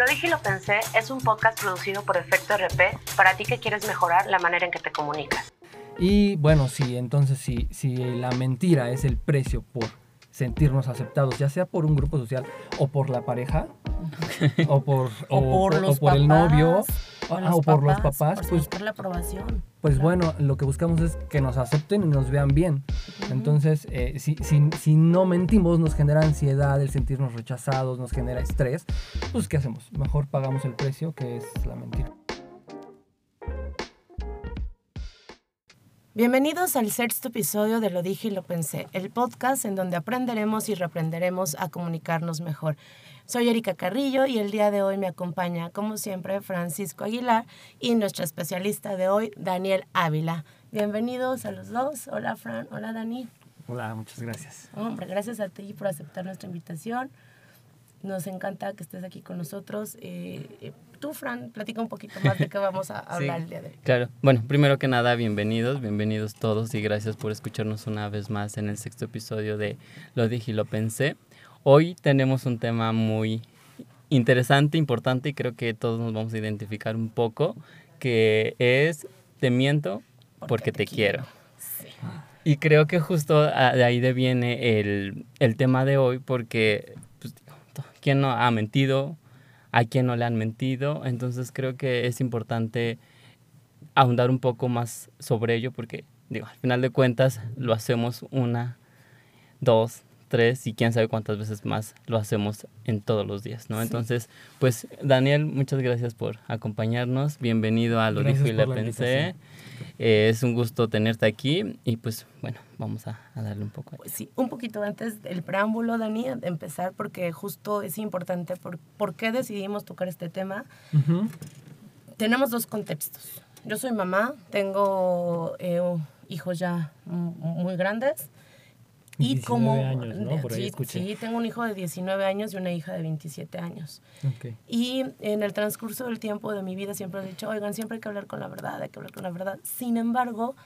Lo dije y lo pensé es un podcast producido por Efecto RP para ti que quieres mejorar la manera en que te comunicas. Y bueno, sí, entonces si, si la mentira es el precio por sentirnos aceptados, ya sea por un grupo social o por la pareja, o por, O por los por el novio, O, ah, o por los papás, por pues, buscar la aprobación. Pues bueno, lo que buscamos es que nos acepten y nos vean bien. Entonces, eh, si, si, si no mentimos, nos genera ansiedad, el sentirnos rechazados, nos genera estrés, pues ¿qué hacemos? Mejor pagamos el precio que es la mentira. Bienvenidos al sexto episodio de Lo dije y lo pensé, el podcast en donde aprenderemos y reprenderemos a comunicarnos mejor. Soy Erika Carrillo y el día de hoy me acompaña, como siempre, Francisco Aguilar y nuestra especialista de hoy, Daniel Ávila. Bienvenidos a los dos. Hola, Fran. Hola, Dani. Hola, muchas gracias. Hombre, gracias a ti por aceptar nuestra invitación. Nos encanta que estés aquí con nosotros. Eh, eh, tú, Fran, platica un poquito más de qué vamos a hablar el día de hoy. Claro. Bueno, primero que nada, bienvenidos, bienvenidos todos y gracias por escucharnos una vez más en el sexto episodio de Lo dije y lo pensé. Hoy tenemos un tema muy interesante, importante y creo que todos nos vamos a identificar un poco, que es te miento porque, te, quiero. Sí. Y creo que justo a- de ahí deviene el, el tema de hoy porque pues, ¿quién no ha mentido? ¿A quién no le han mentido? Entonces creo que es importante ahondar un poco más sobre ello porque, digo, al final de cuentas lo hacemos una, dos, tres y quién sabe cuántas veces más lo hacemos en todos los días, ¿no? Sí. Entonces, pues Daniel, muchas gracias por acompañarnos. Bienvenido a Lo Gracias Dijo y la Pensé. Eh, es un gusto tenerte aquí y pues bueno, vamos a, a darle un poco. Pues sí, un poquito antes del preámbulo, Dani, de empezar, porque justo es importante por, por qué decidimos tocar este tema. Ujú. Tenemos dos contextos. Yo soy mamá, tengo eh, hijos ya muy grandes. Y 19 como... años, ¿no? Por ahí sí, sí, tengo un hijo de 19 años y una hija de 27 años. Ok. Y en el transcurso del tiempo de mi vida siempre he dicho, oigan, siempre hay que hablar con la verdad, hay que hablar con la verdad. Sin embargo,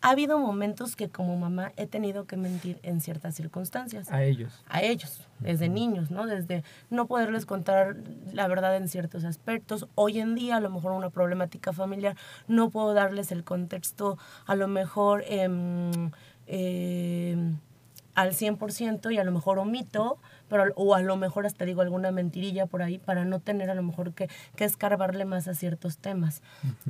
ha habido momentos que como mamá he tenido que mentir en ciertas circunstancias. A ellos. A ellos, desde niños, ¿no? Desde no poderles contar la verdad en ciertos aspectos. Hoy en día, a lo mejor una problemática familiar, no puedo darles el contexto, a lo mejor em, em, al 100% y a lo mejor omito, pero, o a lo mejor hasta digo alguna mentirilla por ahí para no tener a lo mejor que, que escarbarle más a ciertos temas.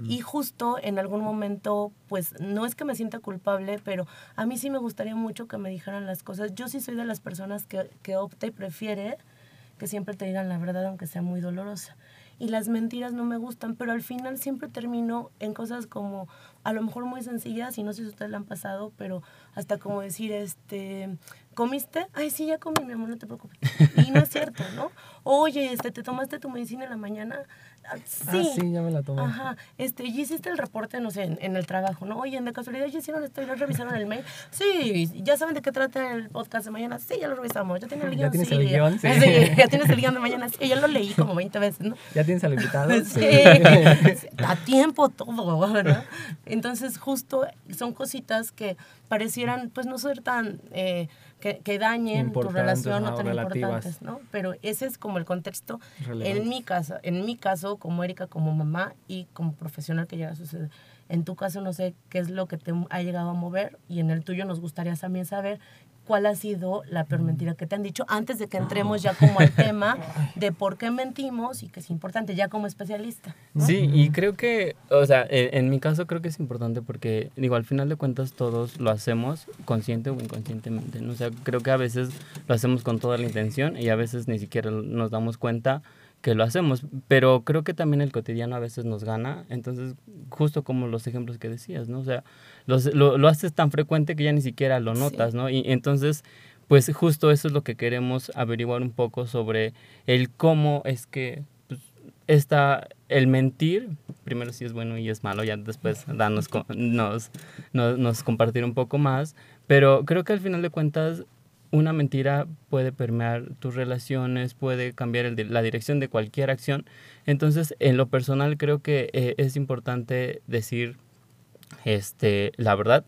Y justo en algún momento, pues no es que me sienta culpable, pero a mí sí me gustaría mucho que me dijeran las cosas. Yo sí soy de las personas que, que opta y prefiere que siempre te digan la verdad, aunque sea muy dolorosa. Y las mentiras no me gustan, pero al final siempre termino en cosas como, a lo mejor muy sencillas, y no sé si ustedes la han pasado, pero hasta como decir, este, ¿comiste? Ay, sí, ya comí, mi amor, no te preocupes. Y no es cierto, ¿no? Oye, este, ¿te tomaste tu medicina en la mañana? Ah, Ah, sí, ya me la tomé. Ajá, este, ya hiciste el reporte, no sé, en, en el trabajo, ¿no? Oye, de casualidad ya hicieron esto, ya revisaron el mail. Sí, ya saben de qué trata el podcast de mañana. Sí, ya lo revisamos, ya el ¿Ya guion. tienes sí, el ya- guion? Sí. Sí, ya tienes el guion de mañana. Sí, ya lo leí como 20 veces, ¿no? ¿Ya tienes al invitado? Sí, a tiempo todo, ¿verdad? Entonces, justo son cositas que parecieran, pues, no ser tan, eh, que, que dañen tu relación o ajá, tan relativas. importantes, ¿no? Pero ese es como el contexto Relevante. en mi caso, en mi caso, como Erika, como mamá y como profesional que llega a suceder. En tu caso, no sé qué es lo que te ha llegado a mover y en el tuyo nos gustaría también saber cuál ha sido la peor mentira que te han dicho antes de que entremos ya como al tema de por qué mentimos y que es importante ya como especialista. Sí, y creo que, o sea, eh, en mi caso creo que es importante porque, digo, al final de cuentas todos lo hacemos consciente o inconscientemente, ¿no? O sea, creo que a veces lo hacemos con toda la intención y a veces ni siquiera nos damos cuenta que lo hacemos, pero creo que también el cotidiano a veces nos gana, entonces justo como los ejemplos que decías, ¿no? O sea, los- lo, lo haces tan frecuente que ya ni siquiera lo Sí. notas, ¿no? Y entonces, pues justo eso es lo que queremos averiguar un poco sobre el cómo es que pues, esta, el mentir, primero si es bueno y es malo, ya después danos, nos, nos, nos compartir un poco más, pero creo que al final de cuentas una mentira puede permear tus relaciones, puede cambiar el la dirección de cualquier acción. Entonces, en lo personal creo que eh, es importante decir este, la verdad,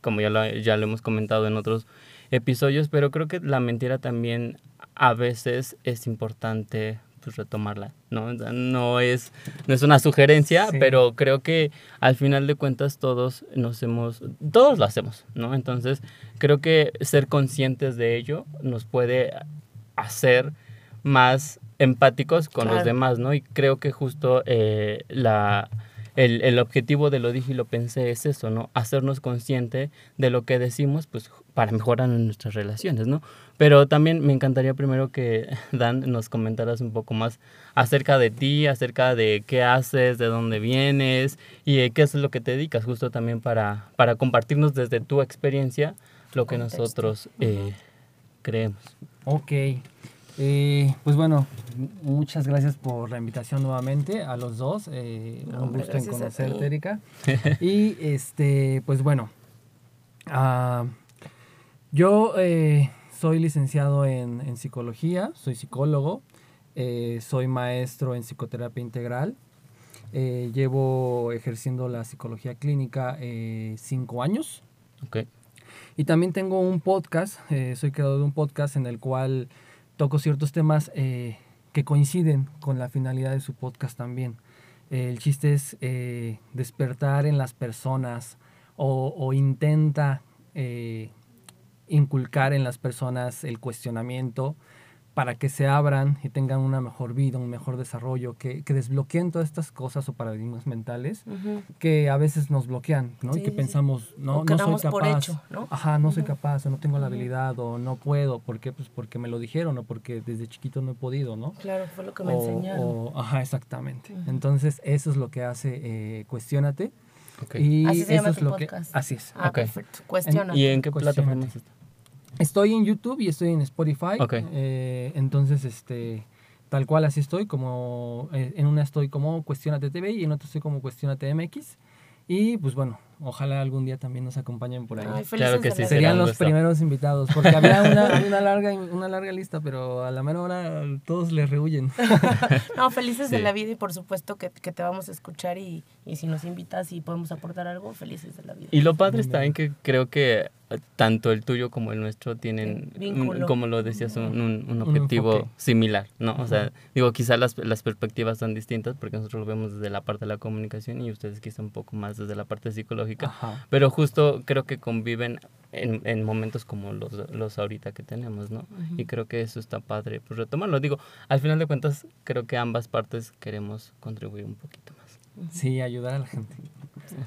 como ya lo, ya lo hemos comentado en otros episodios, pero creo que la mentira también a veces es importante pues, retomarla, ¿no? O sea, no es, no es una sugerencia, Sí. pero creo que al final de cuentas todos nos hemos, todos lo hacemos, ¿no? Entonces creo que ser conscientes de ello nos puede hacer más empáticos con los demás, ¿no? Y creo que justo eh, la, el, el objetivo de lo dije y lo pensé es eso, ¿no? Hacernos consciente de lo que decimos, pues para mejorar nuestras relaciones, ¿no? Pero también me encantaría primero que Dan nos comentaras un poco más acerca de ti, acerca de qué haces, de dónde vienes y eh, qué es lo que te dedicas, justo también para, para compartirnos desde tu experiencia lo que Contexto. nosotros eh, creemos. Ok. Eh, pues bueno, muchas gracias por la invitación nuevamente a los dos. eh, No, un gusto en conocerte. Erika. y este, pues bueno, ah, yo eh, soy licenciado en, en psicología, soy psicólogo, eh, soy maestro en psicoterapia integral. eh, llevo ejerciendo la psicología clínica cinco años. Ok, Y también tengo un podcast, soy creador de un podcast en el cual toco ciertos temas que coinciden con la finalidad de su podcast también. El chiste es despertar en las personas o, o intenta eh, inculcar en las personas el cuestionamiento para que se abran y tengan una mejor vida, un mejor desarrollo, que, que desbloqueen todas estas cosas o paradigmas mentales Ujú. que a veces nos bloquean, ¿no? Sí, y que sí. pensamos, no, no soy capaz. por hecho, ¿no? Ajá, no soy Ujú. capaz, o no tengo la habilidad, o no puedo. ¿Por qué? Pues porque me lo dijeron, o porque desde chiquito no he podido, ¿no? Claro, fue lo que me O- enseñaron. o- ajá, exactamente. Ujú. Entonces, eso es lo que hace eh, Cuestiónate. ok. Y Así se eso llama es tu lo podcast. que. Así es. ah, ok. perfecto. Cuestiona. ¿Y en qué plataformas está? Estoy en YouTube y estoy en Spotify. Ok. eh, entonces, este. Tal cual así estoy, como eh, en una estoy como Cuestionate TV y en otra estoy como Cuestionate MX. Y pues bueno, ojalá algún día también nos acompañen por ahí. Ay, Claro que de sí, Serían los gusto. primeros invitados, porque había una, una, larga, una larga lista, pero a la mera hora todos les rehuyen. No, felices de Sí. la vida y por supuesto que, que te vamos a escuchar y, y si nos invitas y podemos aportar algo, felices de la vida. Y lo padre está en que creo que eh, tanto el tuyo como el nuestro tienen, un- como lo decías, un, un- objetivo similar, ¿no? O sea, digo, quizás las, las perspectivas son distintas porque nosotros lo vemos desde la parte de la comunicación y ustedes quizá un poco más desde la parte psicológica. Ajá. Pero justo creo que conviven en, en momentos como los, los ahorita que tenemos, ¿no? Y creo que eso está padre, pues retomarlo. Digo, al final de cuentas, creo que ambas partes queremos contribuir un poquito más. Sí, ayudar a la gente.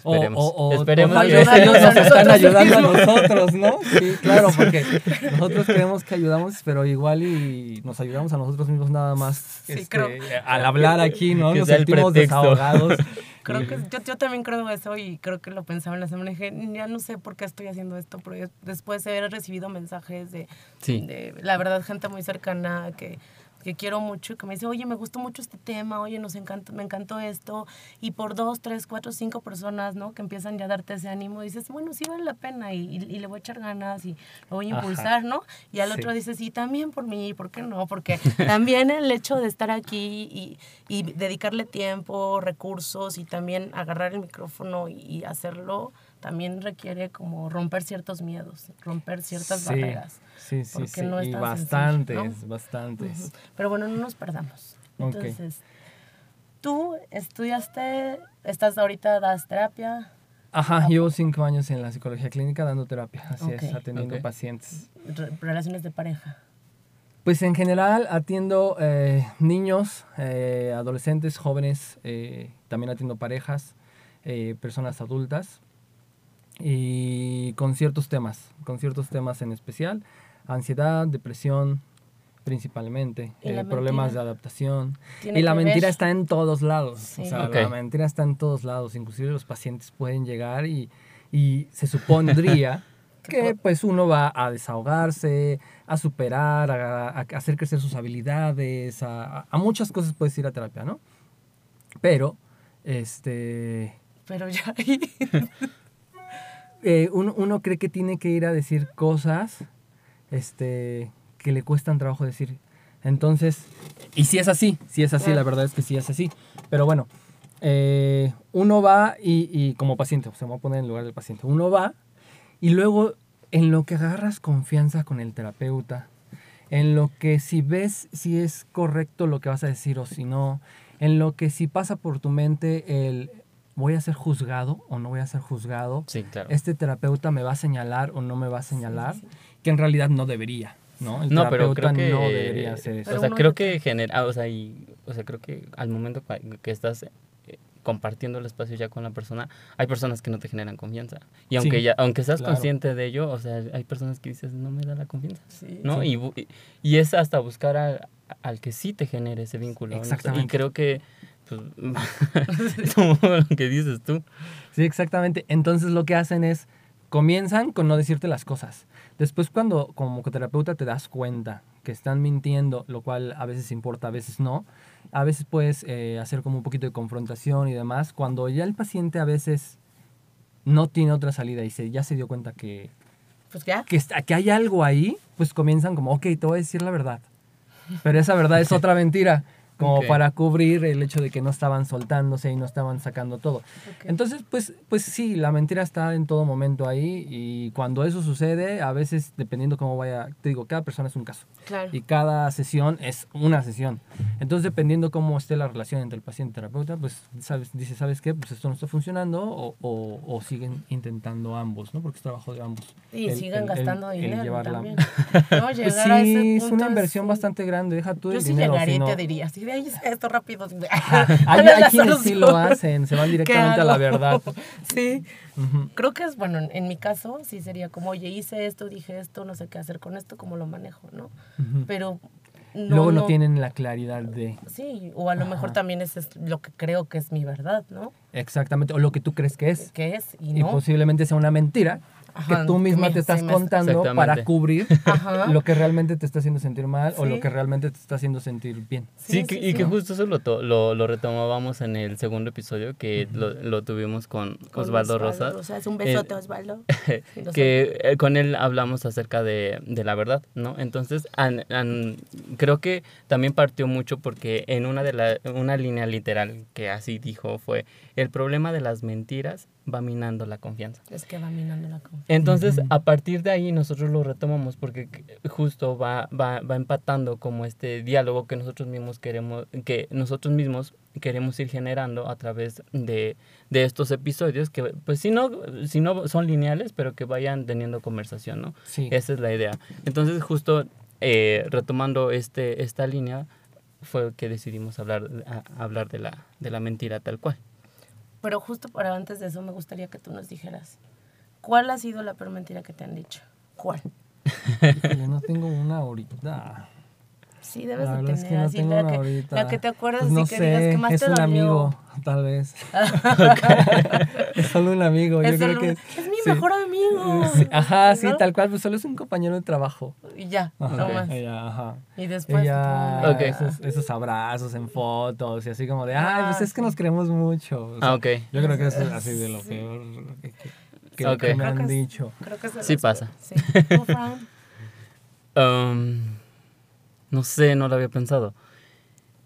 O- Esperemos. o- o- Esperemos que- nos están ayudando a nosotros, ¿no? Sí, claro, porque nosotros creemos que ayudamos, pero igual y nos ayudamos a nosotros mismos nada más. Sí, este, creo. Al hablar aquí, ¿no? Nos sentimos desahogados. Creo que yo, yo también creo eso y creo que lo pensaba en la semana. Dije, ya no sé por qué estoy haciendo esto, pero después de haber recibido mensajes de, Sí. de, la verdad, gente muy cercana que, que quiero mucho, que me dice, oye, me gustó mucho este tema, oye, nos encantó, me encantó esto. Y por dos, tres, cuatro, cinco personas, ¿no? Que empiezan ya a darte ese ánimo, dices, bueno, sí vale la pena y, y- y le voy a echar ganas y lo voy a Ajá. impulsar, ¿no? Y al Sí. otro dices, sí, también por mí, ¿por qué no? Porque también el hecho de estar aquí y, y dedicarle tiempo, recursos y también agarrar el micrófono y, y hacerlo, también requiere como romper ciertos miedos, romper ciertas Sí, barreras. Sí, sí, porque sí. no es y tan bastantes, sencillo, bastantes. Ujú. Pero bueno, no nos perdamos. Ok. Entonces, tú estudiaste, estás ahorita, das terapia, Ajá, llevo cinco años en la psicología clínica dando terapia, así es, Ok. atendiendo Ok. pacientes. re- relaciones de pareja. Pues en general atiendo eh, niños, eh, adolescentes, jóvenes, eh, también atiendo parejas, eh, personas adultas y con ciertos temas, con ciertos temas en especial, ansiedad, depresión principalmente, ¿Y la eh, problemas mentira? de adaptación. ¿Tiene Y la que ver? mentira está en todos lados, Sí. o sea, Ok. la mentira está en todos lados, inclusive los pacientes pueden llegar y, y se supondría que pues uno va a desahogarse, a superar, a, a hacer crecer sus habilidades, a, a muchas cosas puedes ir a terapia, ¿no? Pero, este, Pero ya eh, uno, uno cree que tiene que ir a decir cosas, este, que le cuestan trabajo decir. Entonces, y si es así, si es así, la verdad es que sí es así. Pero bueno, eh, uno va y, y como paciente, o sea, me voy a poner en lugar del paciente, uno va y luego en lo que agarras confianza con el terapeuta, en lo que si ves si es correcto lo que vas a decir o si no, en lo que si pasa por tu mente el voy a ser juzgado o no voy a ser juzgado, Sí, claro. este terapeuta me va a señalar o no me va a señalar, sí. que en realidad no debería, ¿no? El No, pero terapeuta creo que... no debería hacer eso. Pero o sea, creo que genera... o, sea, y- o sea, creo que al momento que estás eh, compartiendo el espacio ya con la persona, hay personas que no te generan confianza. Y aunque Sí, ya aunque seas claro. consciente de ello, o sea, hay personas que dices, no me da la confianza. Sí. ¿no? Sí. Y, y- es hasta buscar al, al que sí te genere ese vínculo. ¿no? Exactamente. Y creo que, pues, como lo que dices tú. Sí, exactamente. Entonces lo que hacen es, comienzan con no decirte las cosas. Después cuando como terapeuta te das cuenta que están mintiendo, lo cual a veces importa, a veces no, a veces puedes eh, hacer como un poquito de confrontación y demás. Cuando ya el paciente a veces no tiene otra salida y se, ya se dio cuenta que, Pues ya. que, está- que hay algo ahí, pues comienzan como, ok, te voy a decir la verdad. Pero esa verdad es otra mentira, como para cubrir el hecho de que no estaban soltándose y no estaban sacando todo. Entonces, pues, pues sí, la mentira está en todo momento ahí y cuando eso sucede, a veces, dependiendo cómo vaya, te digo, cada persona es un caso Claro. y cada sesión es una sesión. Entonces, dependiendo cómo esté la relación entre el paciente y el terapeuta, pues sabes, dice, ¿sabes qué? Pues esto no está funcionando o, o- o siguen intentando ambos, ¿no? Porque es trabajo de ambos. Y el- siguen el- gastando el- dinero también. No, llegar a ese sí, es una inversión bastante grande, deja tú Yo el sí dinero. llegaría sino- y te diría, sí, de ahí esto rápido. Hay, hay quienes sí lo hacen, se van ¿Qué directamente a la verdad. Sí, creo que es, bueno, en- en mi caso sí sería como, oye, hice esto, dije esto, no sé qué hacer con esto, cómo lo manejo, ¿no? Pero no, Luego no, tienen la claridad de Sí, o a lo mejor también ese es lo que creo que es mi verdad, ¿no? exactamente, o lo que tú crees que es. ¿Qué es? Y Y no. posiblemente sea una mentira Ajá, que tú misma me- te estás contando para cubrir Ajá. lo que realmente te está haciendo sentir mal o lo que realmente te está haciendo sentir bien. Sí, Sí, que- sí, y sí. que justo eso lo, to- lo, lo retomábamos en el segundo episodio que lo, lo tuvimos con, Con Osvaldo Rosas. Rosas. Un besote, Osvaldo. Que eh, con él hablamos acerca de, de la verdad, ¿no? Entonces, an- an- creo que también partió mucho porque en una, de la, una línea literal que así dijo fue, el problema de las mentiras va minando la confianza. Es que va minando la confianza. Entonces, a partir de ahí nosotros lo retomamos porque justo va, va, va empatando como este diálogo que nosotros mismos queremos, que nosotros mismos queremos ir generando a través de, de estos episodios que, pues, si no, si no son lineales, pero que vayan teniendo conversación, ¿no? Sí. Esa es la idea. Entonces, justo eh, retomando este, esta línea, fue que decidimos hablar, a- hablar de, la, de la mentira tal cual. Pero justo para antes de eso me gustaría que tú nos dijeras, ¿cuál ha sido la peor mentira que te han dicho? ¿Cuál? Híjole, no tengo una ahorita. Sí, debes La de tener es que no así tengo la una que, ahorita. la que te acuerdas Pues que sé, digas que más es te un dolió. amigo, tal vez. es solo un amigo, Es yo creo que es mi sí. mejor amigo. Sí, ajá, sí, tal cual, pues solo es un compañero de trabajo. Y ya, Ajá, no más. ella, ajá. Y después... Ella, Ok. esos, esos abrazos en fotos y así como de, ay, pues Ah, es que sí. nos queremos mucho. O sea, Ah, ok. Yo creo que eso es así de lo Sí. peor que, que- Ok. que me Creo han que es- dicho. Creo que es de Sí pasa. Sí. Um, no sé, no lo había pensado.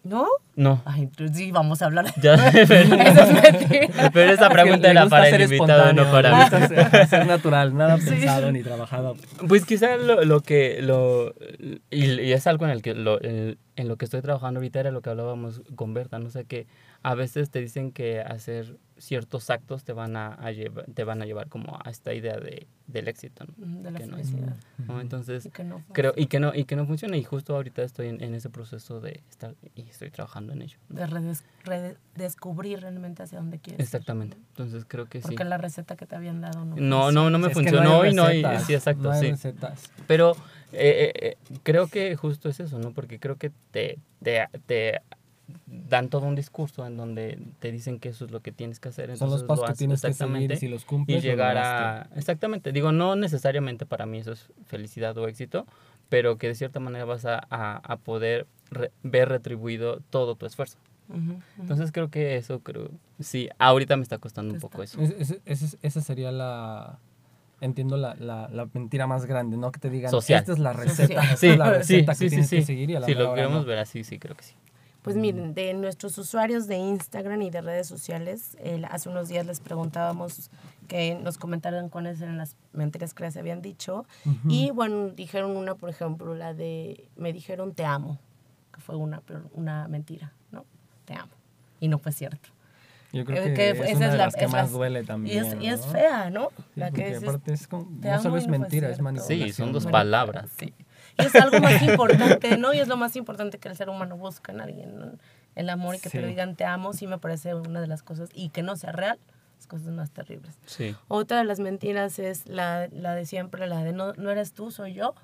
¿No? No. Ay, pues sí, vamos a hablar. Ya, pero, Eso es pero esa pregunta era para ser el invitado, no para mí. ser, ser natural, nada Sí. pensado ni trabajado. Pues quizá lo, lo que, lo, y, y es algo en el que, lo, en, en lo que estoy trabajando ahorita era lo que hablábamos con Berta, no sé, que a veces te dicen que hacer ciertos actos te van a, a llevar, te van a llevar como a esta idea de, del éxito, ¿no? De la Que no es-. ¿no? Entonces, Y que no creo, y que no, y que no funciona, y justo ahorita estoy en, en ese proceso de estar, y estoy trabajando en ello. ¿no? De redes- redescubrir realmente hacia dónde quieres. ir. Exactamente, entonces creo que sí. Porque la receta que te habían dado no. No, no, no me Es que funcionó hay y no hay, sí, exacto, no hay sí. recetas. Pero eh, eh, eh, creo que justo es eso, ¿no? Porque creo que te, te, te dan todo un discurso en donde te dicen que eso es lo que tienes que hacer. Son los entonces pasos lo que tienes que seguir si los cumples. y llegar a... Exactamente, digo, no necesariamente para mí eso es felicidad o éxito, pero que de cierta manera vas a, a, a poder re- ver retribuido todo tu esfuerzo. Ujú, ujú. Entonces creo que eso, creo, sí, ahorita me está costando un poco eso. Es- es- esa sería la. Entiendo la, la, la mentira más grande, ¿no? Que te digan, Social. esta es la receta, esta Social. es la Sí, receta sí, que sí, tienes sí, que sí. seguir y a la Si lo queremos no. ver así, sí, creo que sí. Pues miren, de nuestros usuarios de Instagram y de redes sociales, el- hace unos días les preguntábamos que nos comentaran cuáles eran las mentiras que les habían dicho. Y bueno, dijeron una, por ejemplo, la de, me dijeron te amo, que fue una, pero una mentira, ¿no? Te amo. Y no fue cierto. Yo creo Eh, que, que es esa una es de la- las que es más la- duele Y también. es, y es ¿no? fea, ¿no? Sí, La que es, aparte es como- no solo y es mentira, es manipulación. Sí, son dos palabras. Sí. Y es algo más importante, ¿no? Y es lo más importante que el ser humano busca en alguien, ¿no? El amor y que te lo Sí. digan te amo, sí me parece una de las cosas, y que no sea real, las cosas más terribles. Sí. Otra de las mentiras es la, la de siempre, la de no, no eres tú, soy yo.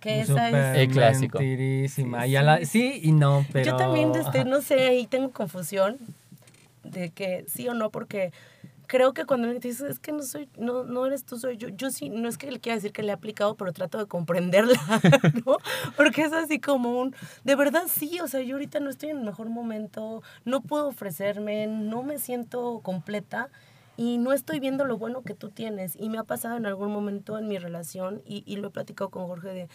Que esa es... El clásico. Mentirísima. Sí, Ya la- sí. y no, pero... Yo también, este, ajá. no sé, ahí tengo confusión de que sí o no, porque creo que cuando alguien te dice, es que no soy, no, no eres tú, soy yo, yo sí, no es que le quiera decir que le he aplicado, pero trato de comprenderla, ¿no? Porque es así como un, de verdad sí, o sea, yo ahorita no estoy en el mejor momento, no puedo ofrecerme, no me siento completa y no estoy viendo lo bueno que tú tienes. Y me ha pasado en algún momento en mi relación, y, y lo he platicado con Jorge de,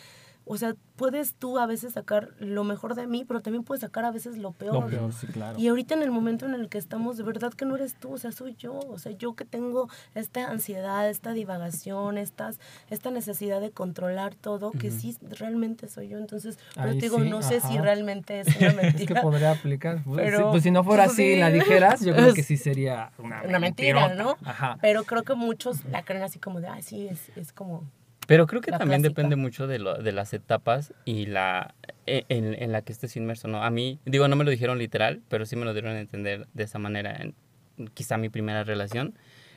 o sea, puedes tú a veces sacar lo mejor de mí, pero también puedes sacar a veces lo peor. Lo peor, sí, claro. Y ahorita en el momento en el que estamos, de verdad que no eres tú, o sea, soy yo, o sea, yo que tengo esta ansiedad, esta divagación, estas, esta necesidad de controlar todo, que sí realmente soy yo. Entonces, pero Ahí te digo, sí, no sé si ajá. realmente es una Es que mentira. podría aplicar. Pues, Pero, sí, pues si no fuera pues, así, sí. la dijeras, yo creo que sí sería una, una mentira, mentirota. ¿no? Ajá. Pero creo que muchos la creen así como de, ay, sí, es, es como... Pero creo que La también clásica. depende mucho de, lo, de las etapas y la e- en, en la que estés inmerso, ¿no? A mí, digo, no me lo dijeron literal, pero sí me lo dieron a entender de esa manera en quizá mi primera relación.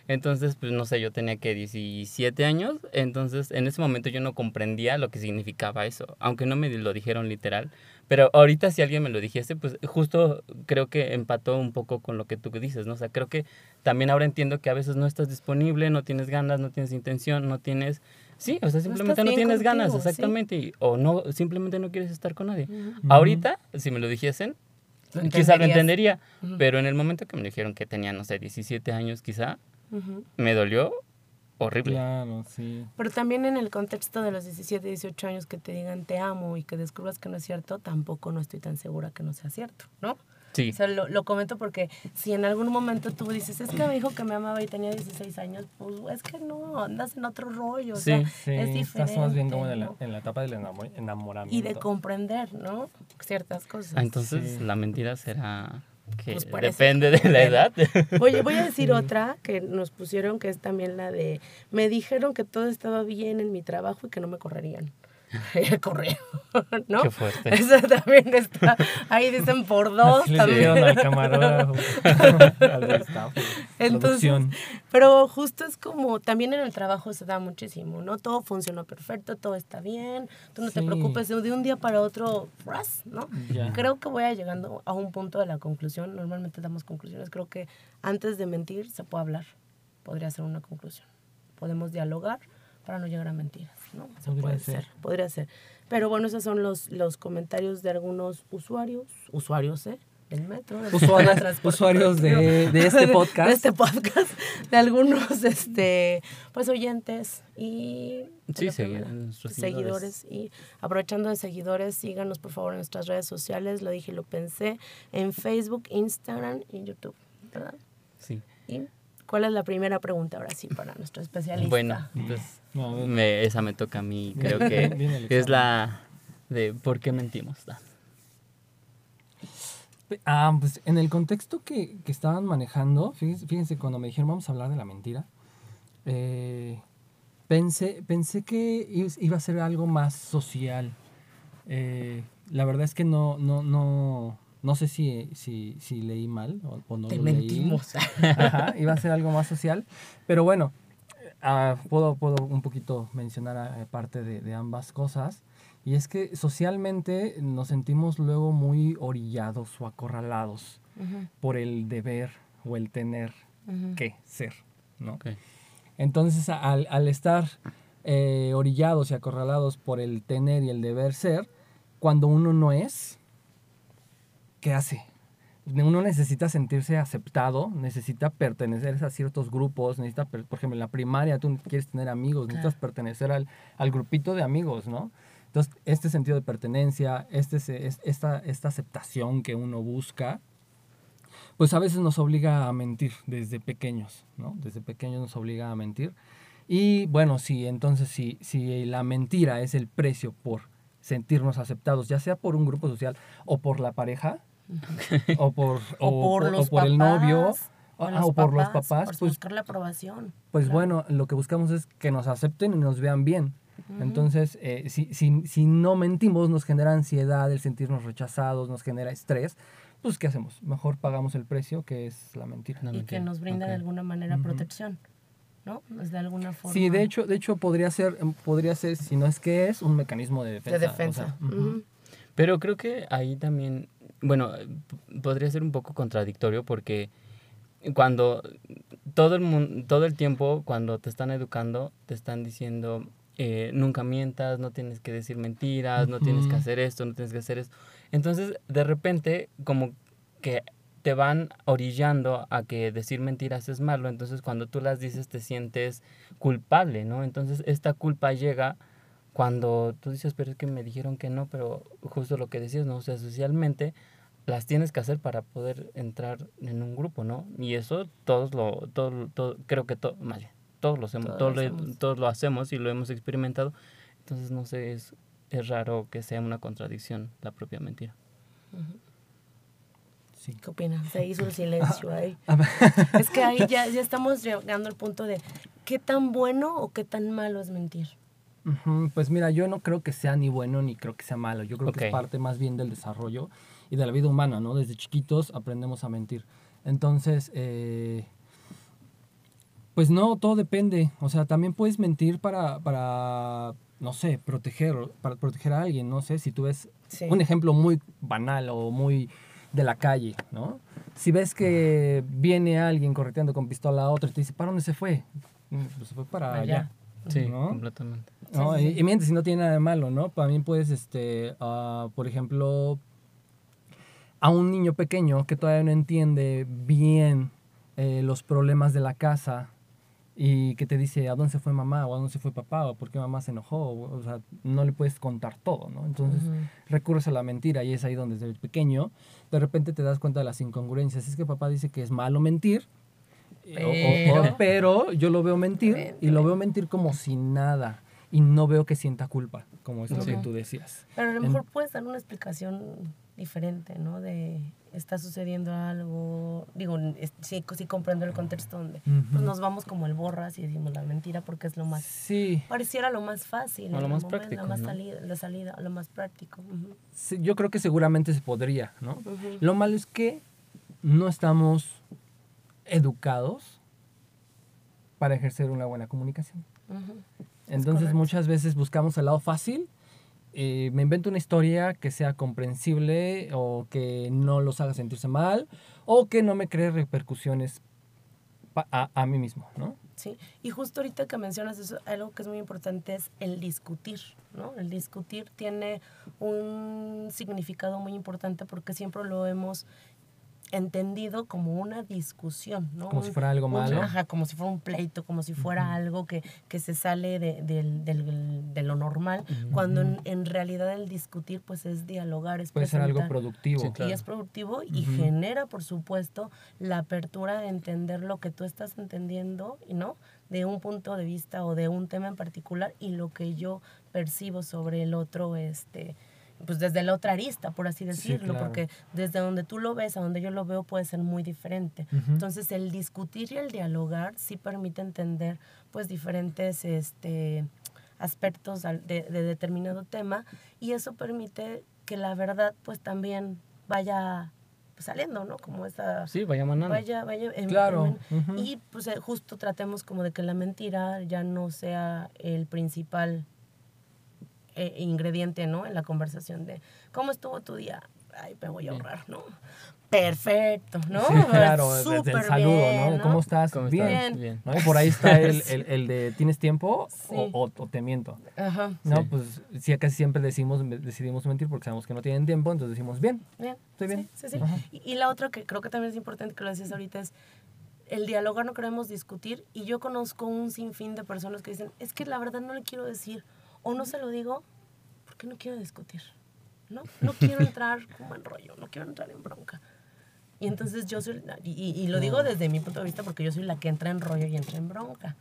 Entonces, pues no sé, yo tenía que 17 años, entonces en ese momento yo no comprendía lo que significaba eso, aunque no me lo dijeron literal. Pero ahorita si alguien me lo dijese, pues justo creo que empató un poco con lo que tú dices, ¿no? O sea, creo que también ahora entiendo que a veces no estás disponible, no tienes ganas, no tienes intención, no tienes... Sí, o sea, simplemente no, tienes ganas, contigo, sí. exactamente, y- o no, simplemente no quieres estar con nadie. Ujú. Ahorita, si me lo dijesen, Lo quizá lo entendería, Ujú. pero en el momento que me dijeron que tenía, no sé, 17 años quizá, Ujú. me dolió horrible. Claro, sí. Pero también en el contexto de los 17, 18 años que te digan te amo y que descubras que no es cierto, tampoco no estoy tan segura que no sea cierto, ¿no? Sí, O sea, lo, lo comento porque si en algún momento tú dices, es que me dijo que me amaba y tenía 16 años, pues es que no, andas en otro rollo, o Sí, sea, Sí, es diferente. estás más bien como en la, ¿no? en la etapa del enamo- enamoramiento. Y de comprender, ¿no? Ciertas cosas. Ah, entonces Sí. la mentira será que Pues parece depende de la edad. Oye, voy a decir otra que nos pusieron, que es también la de, me dijeron que todo estaba bien en mi trabajo y que no me correrían. Y corrieron, ¿no? Qué fuerte. Esa también está, ahí dicen por dos Así le también. dijeron al camarógrafo. al de staff, Entonces, producción. pero justo es como, también en el trabajo se da muchísimo, ¿no? Todo funcionó perfecto, todo está bien, tú no te preocupes, de un día para otro. ¿no? Creo que voy a llegando a un punto de la conclusión, normalmente damos conclusiones, creo que antes de mentir se puede hablar, podría ser una conclusión. Podemos dialogar para no llegar a mentiras, ¿no? Podría puede ser. ser, podría ser. Pero bueno, esos son los, los comentarios de algunos usuarios, usuarios, ¿eh? Del metro. del Usuarios, de, de este podcast. de este podcast, de algunos este pues oyentes y Sí, de segui- primera, nuestros seguidores y aprovechando de seguidores, síganos por favor en nuestras redes sociales, lo dije y lo pensé, en Facebook, Instagram y YouTube, ¿verdad? Sí. ¿Y cuál es la primera pregunta ahora sí para nuestro especialista? Bueno, pues No, me- esa me toca a mí, creo que es la de ¿por qué mentimos? Ah, pues en el contexto que, que estaban manejando, fíjense, fíjense, cuando me dijeron vamos a hablar de la mentira, eh, pensé, pensé que iba a ser algo más social. Eh, la verdad es que no, no, no, no sé si, si, si leí mal o, o no Te lo leí. mentimos. Ajá, iba a ser algo más social. Pero bueno, ah, puedo, puedo un poquito mencionar ah, parte de, de ambas cosas. Y es que socialmente nos sentimos luego muy orillados o acorralados por el deber o el tener que ser, ¿no? Entonces, al, al estar eh, orillados y acorralados por el tener y el deber ser, cuando uno no es, ¿qué hace? Uno necesita sentirse aceptado, necesita pertenecer a ciertos grupos, necesita, por ejemplo, en la primaria tú quieres tener amigos, necesitas pertenecer al, al grupito de amigos, ¿no? Entonces, este sentido de pertenencia, este, esta, esta aceptación que uno busca, pues a veces nos obliga a mentir desde pequeños, ¿no? Desde pequeños nos obliga a mentir. Y bueno, sí, entonces si, si la mentira es el precio por sentirnos aceptados, ya sea por un grupo social o por la pareja, o por, O, por o los por el papás, novio, o ah, o por los papás, papás, por pues buscar la aprobación. pues Claro. bueno, lo que buscamos es que nos acepten y nos vean bien. Entonces, eh, si, si, si no mentimos, nos genera ansiedad, el sentirnos rechazados, nos genera estrés. Pues, ¿qué hacemos? Mejor pagamos el precio, que es la mentira. La y que mentira. nos brinda de Ok. alguna manera Ujú. protección, ¿no? Pues de alguna forma. Sí, de hecho, de hecho podría ser, em, podría ser, si no es que es, un mecanismo de defensa. De o sea, defensa. ujú. Ujú. Pero creo que ahí también, bueno, podría ser un poco contradictorio porque cuando todo el mundo, todo el tiempo cuando te están educando te están diciendo eh, nunca mientas, no tienes que decir mentiras, no tienes que hacer esto, no tienes que hacer esto. Entonces, de repente, como que te van orillando a que decir mentiras es malo, entonces cuando tú las dices te sientes culpable, ¿no? Entonces esta culpa llega cuando tú dices, pero es que me dijeron que no, pero justo lo que decías, ¿no? O sea, socialmente las tienes que hacer para poder entrar en un grupo, ¿no? Y eso todos lo, todo, todo, creo que todo, vale, todos lo hacemos, Todos todos, lo hacemos. todos lo hacemos y lo hemos experimentado. Entonces, no sé, es, es raro que sea una contradicción la propia mentira. Sí. ¿Qué opinas? Se hizo el silencio ahí. Es que ahí ya, ya estamos llegando al punto de qué tan bueno o qué tan malo es mentir. Pues mira, yo no creo que sea ni bueno ni creo que sea malo. Yo creo que es parte más bien del desarrollo y de la vida humana, ¿no? Desde chiquitos aprendemos a mentir. Entonces, eh, pues no, todo depende. O sea, también puedes mentir para, para no sé, proteger, para proteger a alguien. No sé, si tú ves Sí. un ejemplo muy banal o muy de la calle, ¿no? Si ves que viene alguien correteando con pistola a otro y te dice, ¿para dónde se fue? "Mm, Pues se fue para Allá. allá. Sí, ¿No? completamente. ¿No? Sí, sí, Y, mientes, si no tiene nada de malo, ¿no? También puedes, este, ah, por ejemplo, a un niño pequeño que todavía no entiende bien eh, los problemas de la casa y que te dice a dónde se fue mamá o a dónde se fue papá o por qué mamá se enojó, o, o sea, no le puedes contar todo, ¿no? Entonces recurres a la mentira y es ahí donde desde pequeño de repente te das cuenta de las incongruencias. Es que papá dice que es malo mentir, eh, o- o- o- Pero- pero yo lo veo mentir y lo veo mentir como si nada y no veo que sienta culpa, como es lo que Ujú. tú decías. Pero a lo En- mejor puedes dar una explicación diferente, ¿no? De está sucediendo algo. Digo, es- sí, sí comprendo el contexto donde pues Ujú. nos vamos como el borras y decimos la mentira porque es lo más. Sí, Pareciera lo más fácil. O en lo más momento, práctico, La más ¿no? salida, la salida, lo más práctico. Ujú. sí, yo creo que seguramente se podría, ¿no? Ujú. Lo malo es que no estamos educados para ejercer una buena comunicación. Entonces muchas veces buscamos el lado fácil. eh, me invento una historia que sea comprensible o que no los haga sentirse mal o que no me cree repercusiones a, a mí mismo, ¿no? Sí, y justo ahorita que mencionas eso, algo que es muy importante es el discutir, ¿no? El discutir tiene un significado muy importante porque siempre lo hemos entendido como una discusión, ¿no? Como si fuera algo un- malo. ajá, como si fuera un pleito, como si fuera algo que, que se sale de, del- del- de lo normal, cuando en, en realidad el discutir pues es dialogar, es Puede ser algo productivo. Sí, claro. Y es productivo y genera, por supuesto, la apertura de entender lo que tú estás entendiendo, y ¿no? De un punto de vista o de un tema en particular y lo que yo percibo sobre el otro, este pues desde la otra arista, por así decirlo, claro. porque desde donde tú lo ves a donde yo lo veo puede ser muy diferente. Entonces, el discutir y el dialogar sí permite entender pues diferentes este aspectos de, de determinado tema y eso permite que la verdad pues también vaya pues, saliendo, ¿no? Como esa Sí, vaya manando. vaya vaya en- Claro, en- ujú. y pues eh, justo tratemos como de que la mentira ya no sea el principal eh, ingrediente, ¿no? En la conversación de ¿cómo estuvo tu día? Ay, me voy a ahorrar, ¿no? Perfecto, ¿no? Sí, claro, desde el saludo, bien, ¿no? ¿Cómo estás? ¿Cómo bien. estás? Bien. ¿no? Y por ahí está el, el, el de ¿tienes tiempo Sí. o, o- o te miento? Ajá. No, Sí. pues sí, casi siempre decimos, decidimos mentir porque sabemos que no tienen tiempo, entonces decimos bien. Bien. Estoy bien. Sí, sí, sí. Ajá. Y, y la otra que creo que también es importante que lo decías ahorita es el dialogar no queremos discutir y yo conozco un sinfín de personas que dicen, es que la verdad no le quiero decir o no se lo digo porque no quiero discutir, ¿no? No quiero entrar como en rollo, no quiero entrar en bronca. Y entonces yo soy, y, y lo digo desde mi punto de vista porque yo soy la que entra en rollo y entra en bronca.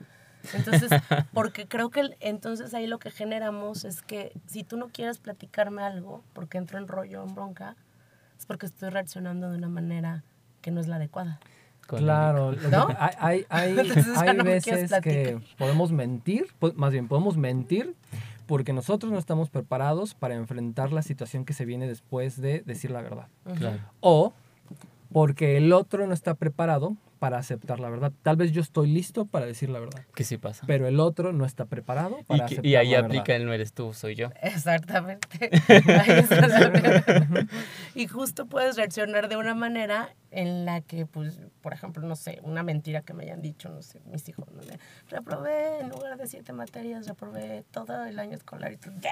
Entonces, porque creo que entonces ahí lo que generamos es que si tú no quieres platicarme algo porque entro en rollo o en bronca, es porque estoy reaccionando de una manera que no es la adecuada. Claro, ¿No? hay, hay, hay, Entonces ya hay no me quieres veces que podemos mentir, más bien podemos mentir porque nosotros no estamos preparados para enfrentar la situación que se viene después de decir la verdad. Claro. O porque el otro no está preparado para aceptar la verdad. Tal vez yo estoy listo para decir la verdad, Que sí pasa. pero el otro no está preparado Y, para que- aceptar y ahí la aplica verdad. el no eres tú, soy yo. Exactamente. Y justo puedes reaccionar de una manera en la que, pues, por ejemplo, no sé, una mentira que me hayan dicho, no sé, mis hijos, no sé, reprobé en lugar de siete materias, reprobé todo el año escolar y tú, ¿qué?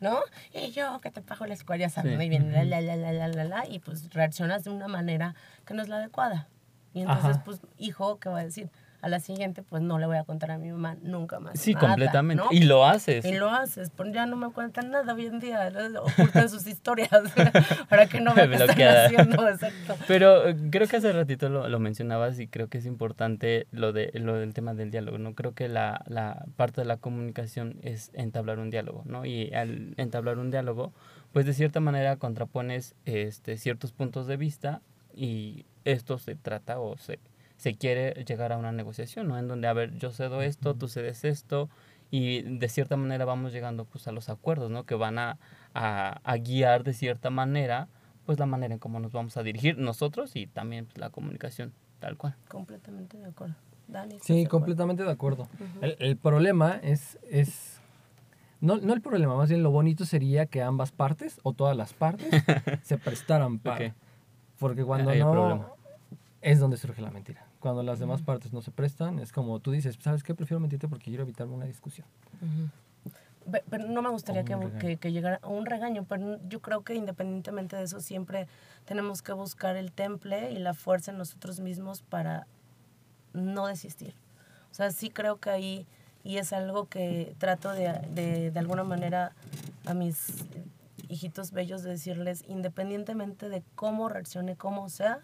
¿no? Y yo que te pago la escuela, ya sabes, Sí. y viene la, la, la, la, la, la, la, y pues reaccionas de una manera que no es la adecuada. Y entonces, Ajá. pues, hijo, ¿qué va a decir? A la siguiente, pues, no le voy a contar a mi mamá nunca más. Sí, nada, completamente. ¿no? Y lo haces. Y lo haces, pues ya no me cuentan nada hoy en día, ocultan sus historias para que no qué están haciendo, exacto. Pero eh, creo que hace ratito lo, lo mencionabas y creo que es importante lo, de, lo del tema del diálogo, ¿no? Creo que la, la parte de la comunicación es entablar un diálogo, ¿no? Y al entablar un diálogo, pues de cierta manera contrapones este, ciertos puntos de vista y esto se trata o se, se quiere llegar a una negociación, ¿no? En donde, a ver, yo cedo esto, tú cedes esto y de cierta manera vamos llegando pues a los acuerdos, ¿no? Que van a, a, a guiar de cierta manera pues la manera en cómo nos vamos a dirigir nosotros y también pues, la comunicación tal cual. Completamente de acuerdo. Dani, ¿estás Sí, de acuerdo? completamente de acuerdo. el, el problema es, es no, no el problema, más bien lo bonito sería que ambas partes o todas las partes se prestaran para. Ok. Porque cuando el no problema. Es donde surge la mentira. Cuando las demás partes no se prestan, es como tú dices, ¿sabes qué? Prefiero mentirte porque quiero evitarme una discusión. Ve- Pero no me gustaría que, que, que llegara a un regaño, pero yo creo que independientemente de eso siempre tenemos que buscar el temple y la fuerza en nosotros mismos para no desistir. O sea, sí creo que ahí, y es algo que trato de, de, de alguna manera a mis hijitos bellos de decirles, independientemente de cómo reaccione, cómo sea,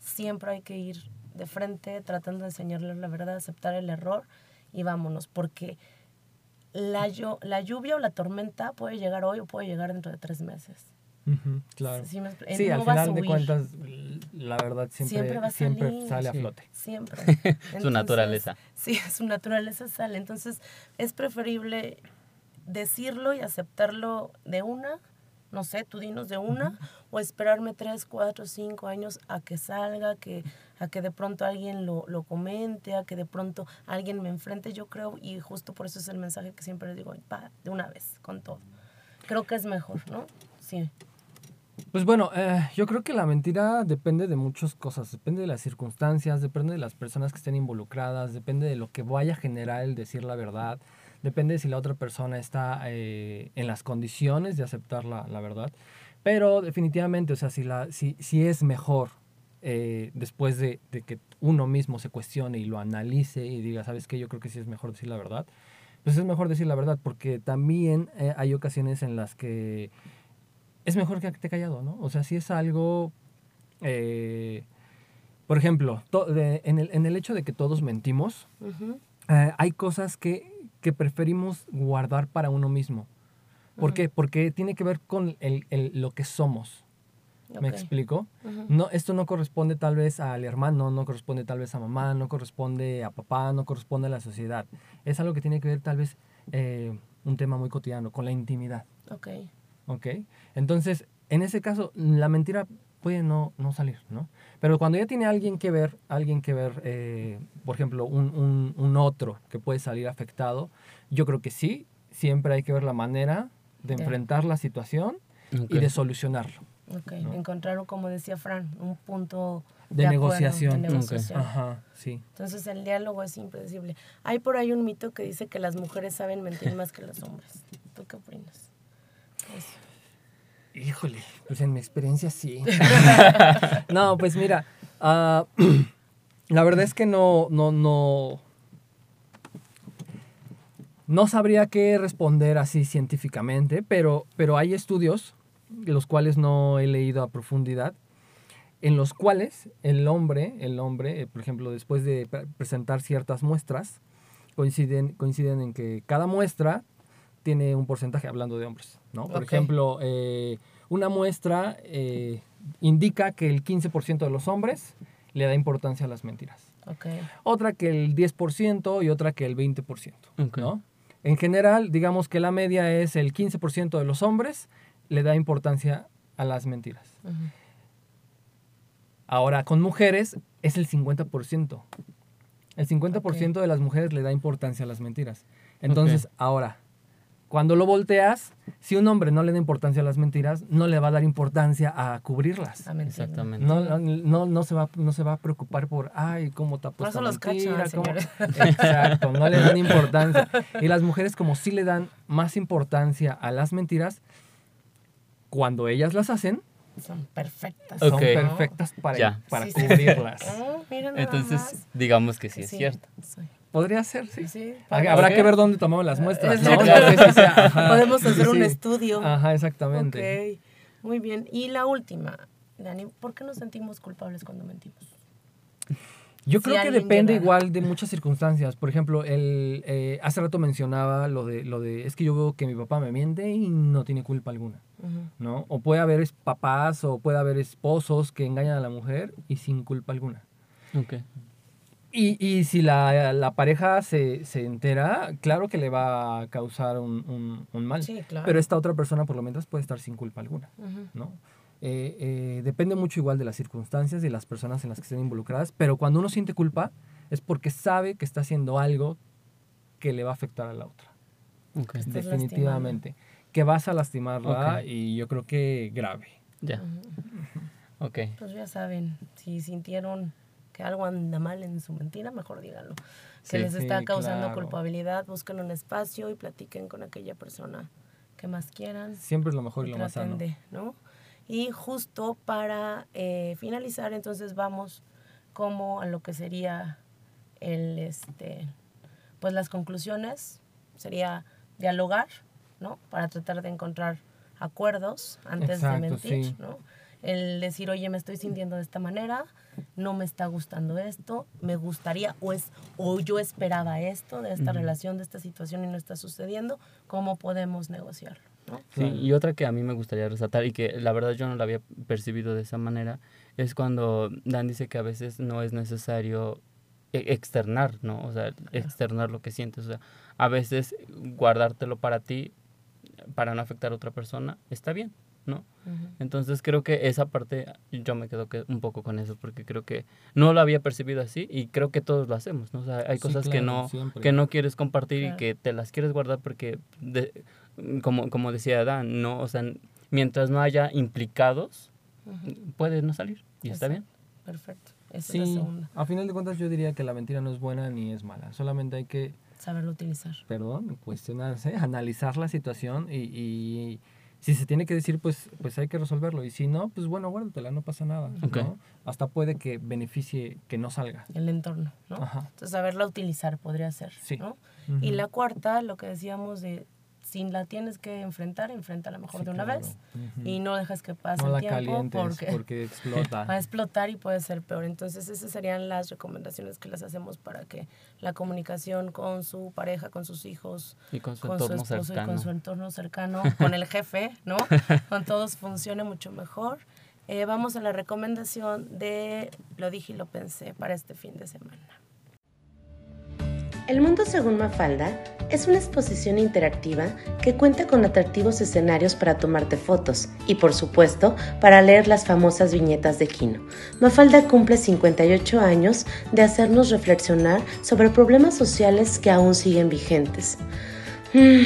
siempre hay que ir de frente tratando de enseñarles la verdad, aceptar el error y vámonos, porque la, la lluvia o la tormenta puede llegar hoy o puede llegar dentro de tres meses. Claro. Sí, me expl- Sí, no al final de cuentas, la verdad siempre, va a siempre salir. sale a Sí. flote. Siempre. Su naturaleza. Sí, su naturaleza sale. Entonces, es preferible decirlo y aceptarlo de una, no sé, tú dinos de una, o esperarme tres, cuatro, cinco años a que salga, que, a que de pronto alguien lo, lo comente, a que de pronto alguien me enfrente, yo creo, y justo por eso es el mensaje que siempre les digo, pa, de una vez, con todo. Creo que es mejor, ¿no? Sí. Pues bueno, eh, yo creo que la mentira depende de muchas cosas, depende de las circunstancias, depende de las personas que estén involucradas, depende de lo que vaya a generar el decir la verdad, depende de si la otra persona está eh, en las condiciones de aceptar la, la verdad. Pero definitivamente, o sea, si, la, si, si es mejor eh, después de, de que uno mismo se cuestione y lo analice y diga, ¿sabes qué? Yo creo que sí es mejor decir la verdad. Pues es mejor decir la verdad porque también eh, hay ocasiones en las que es mejor que esté callado, ¿no? O sea, si es algo, eh, por ejemplo, to- de- en, el, en el hecho de que todos mentimos, Ujú. eh, hay cosas que, que preferimos guardar para uno mismo. ¿Por qué? Porque tiene que ver con el, el- lo que somos. ¿Me Ok. explico? Ujú. No, esto no corresponde tal vez al hermano, no corresponde tal vez a mamá, no corresponde a papá, no corresponde a la sociedad. Es algo que tiene que ver tal vez eh, un tema muy cotidiano, con la intimidad. Ok. ¿Ok? Entonces, en ese caso, la mentira puede no, no salir, ¿no? Pero cuando ya tiene alguien que ver, alguien que ver, eh, por ejemplo, un, un- un otro que puede salir afectado, yo creo que sí, siempre hay que ver la manera de enfrentar la situación Ok. y de solucionarlo. Ok, ¿no? encontrar, como decía Fran, un punto De acuerdo, negociación. de Ok. negociación. Ajá, sí. Entonces el diálogo es impredecible. Hay por ahí un mito que dice que las mujeres saben mentir más que los hombres. ¿Tú qué opinas? Eso. Híjole, pues en mi experiencia sí. no, pues mira, ah, la verdad es que no, no, no. No sabría qué responder así científicamente, pero, pero hay estudios, los cuales no he leído a profundidad, en los cuales el hombre, el hombre, eh, por ejemplo, después de pre- presentar ciertas muestras, coinciden, coinciden en que cada muestra tiene un porcentaje, hablando de hombres, ¿no? Por ejemplo, eh, una muestra eh, indica que el 15% de los hombres le da importancia a las mentiras. Otra que el 10% y otra que el 20%, Ok. ¿no? En general, digamos que la media es el 15% de los hombres le da importancia a las mentiras. Ahora, con mujeres es el 50%. El 50% de las mujeres le da importancia a las mentiras. Entonces, ahora, cuando lo volteas, si un hombre no le da importancia a las mentiras, no le va a dar importancia a cubrirlas. Exactamente. No, no, no, se va, no se va a preocupar por, ay, cómo tapó esta los mentira, cachan, cómo-". señores. Exacto, no le dan importancia. Y las mujeres como sí le dan más importancia a las mentiras, cuando ellas las hacen, Son perfectas. son perfectas para, Ya. para Sí, sí. cubrirlas. Oh, mira nada Entonces, digamos que sí es Sí, cierto. Podría ser, sí. Sí, Habrá que ver dónde tomamos las muestras. Es ¿no? Podemos hacer Sí, un estudio. Ajá, exactamente. Ok, muy bien. Y la última, Dani, ¿por qué nos sentimos culpables cuando mentimos? Yo Si creo que depende llegara. igual de muchas circunstancias. Por ejemplo, el, eh, hace rato mencionaba lo de, lo de, es que yo veo que mi papá me miente y no tiene culpa alguna. ¿no? O puede haber papás o puede haber esposos que engañan a la mujer y sin culpa alguna. Ok. Y, y si la, la pareja se, se entera, claro que le va a causar un, un- un mal. Sí, claro. Pero esta otra persona por lo menos puede estar sin culpa alguna. Ujú. ¿no? Eh, eh, depende mucho igual de las circunstancias y las personas en las que estén involucradas, pero cuando uno siente culpa es porque sabe que está haciendo algo que le va a afectar a la otra, Ok. Estás definitivamente. Que vas a lastimarla Ok. y yo creo que grave. Ya. Ujú. Ok. Pues ya saben, si sintieron que algo anda mal en su mentira, mejor díganlo. Que Sí. les está Sí, causando claro. culpabilidad, busquen un espacio y platiquen con aquella persona que más quieran. Siempre es lo mejor y y lo más sano. de, ¿no? Y justo para eh, finalizar, entonces vamos como a lo que sería el, este, pues las conclusiones, sería dialogar, ¿no? Para tratar de encontrar acuerdos antes Exacto, de mentir, sí. ¿no? El decir, oye, me estoy sintiendo de esta manera, no me está gustando esto, me gustaría, o, es, o yo esperaba esto de esta relación, de esta situación y no está sucediendo, ¿cómo podemos negociarlo? ¿no? Sí, y otra que a mí me gustaría resaltar y que la verdad yo no la había percibido de esa manera es cuando Dan dice que a veces no es necesario e- externar, ¿no? O sea, externar lo que sientes. O sea, a veces guardártelo para ti, para no afectar a otra persona, está bien, ¿no? Ujú. Entonces creo que esa parte yo me quedo que- un poco con eso porque creo que no lo había percibido así y creo que todos lo hacemos, ¿no? O sea, hay Sí, cosas que claro, no siempre. que no quieres compartir Claro. y que te las quieres guardar porque de- como como decía Dan, no, o sea, mientras no haya implicados Ujú. puede no salir y está bien. Perfecto. Esa es la Sí, segunda. a final de cuentas yo diría que la mentira no es buena ni es mala. Solamente hay que, Saberlo utilizar. perdón, cuestionarse, analizar la situación y, y si se tiene que decir, pues, pues hay que resolverlo. Y si no, pues bueno, guárdatela, no pasa nada. ¿no? Hasta puede que beneficie que no salga. El entorno, ¿no? Ajá. Entonces, saberla utilizar podría ser, Sí. ¿no? Y la cuarta, lo que decíamos de si la tienes que enfrentar, enfréntala mejor Sí, de una claro. vez y no dejas que pase no el tiempo porque, porque, explota. va a explotar y puede ser peor. Entonces, esas serían las recomendaciones que les hacemos para que la comunicación con su pareja, con sus hijos, Y con su con su entorno esposo y cercano. con su entorno cercano, con el jefe, ¿no? con todos funcione mucho mejor. Eh, vamos a la recomendación de Lo dije y lo pensé para este fin de semana. El Mundo Según Mafalda es una exposición interactiva que cuenta con atractivos escenarios para tomarte fotos y, por supuesto, para leer las famosas viñetas de Kino. Mafalda cumple 58 años de hacernos reflexionar sobre problemas sociales que aún siguen vigentes. Mm,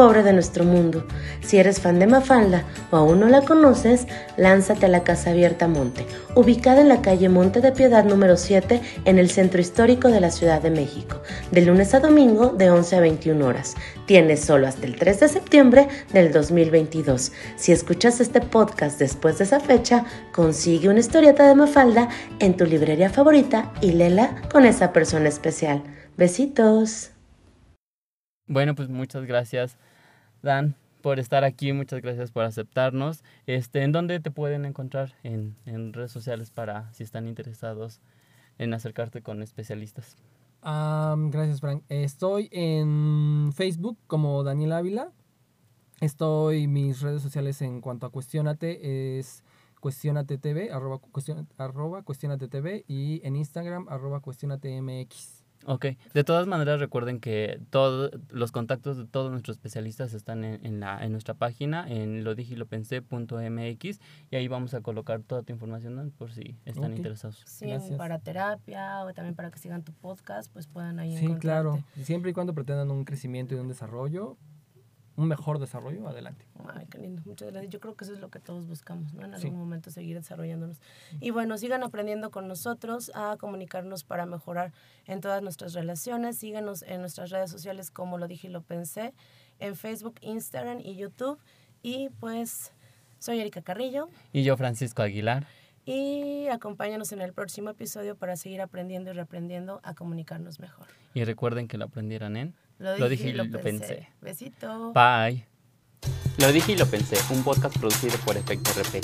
pobre de nuestro mundo. Si eres fan de Mafalda o aún no la conoces, lánzate a la Casa Abierta Monte, ubicada en la calle Monte de Piedad número 7 en el centro histórico de la Ciudad de México, de lunes a domingo de 11 a 21 horas. Tienes solo hasta el 3 de septiembre del 2022. Si escuchas este podcast después de esa fecha, consigue una historieta de Mafalda en tu librería favorita y léela con esa persona especial. Besitos. Bueno, pues muchas gracias, Dan, por estar aquí. Muchas gracias por aceptarnos. Este, ¿En dónde te pueden encontrar en, en redes sociales para si están interesados en acercarte con especialistas? Am, gracias, Frank. Estoy en Facebook como Daniel Ávila. Estoy, mis redes sociales en cuanto a Cuestionate es Cuestionate TV, arroba, cuestion- arroba Cuestionate TV y en Instagram, arroba Cuestionate MX. Ok, de todas maneras recuerden que todos los contactos de todos nuestros especialistas están en, en la, en nuestra página, en lodijilopensé.mx y ahí vamos a colocar toda tu información por si están interesados. Sí, Gracias. para terapia o también para que sigan tu podcast, pues puedan ahí Sí, claro. Siempre y cuando pretendan un crecimiento y un desarrollo, un mejor desarrollo, adelante. Ay, qué lindo. Muchas gracias. Yo creo que eso es lo que todos buscamos, ¿no? En Sí. algún momento seguir desarrollándonos. Y bueno, sigan aprendiendo con nosotros a comunicarnos para mejorar en todas nuestras relaciones. Síganos en nuestras redes sociales como lo dije y lo pensé, en Facebook, Instagram y YouTube. Y pues soy Erika Carrillo Y yo, Francisco Aguilar. y acompáñanos en el próximo episodio para seguir aprendiendo y reaprendiendo a comunicarnos mejor. Y recuerden que lo aprendieran en Lo dije y lo pensé. Besito. Bye. Lo dije y lo pensé, un podcast producido por Efecto RP.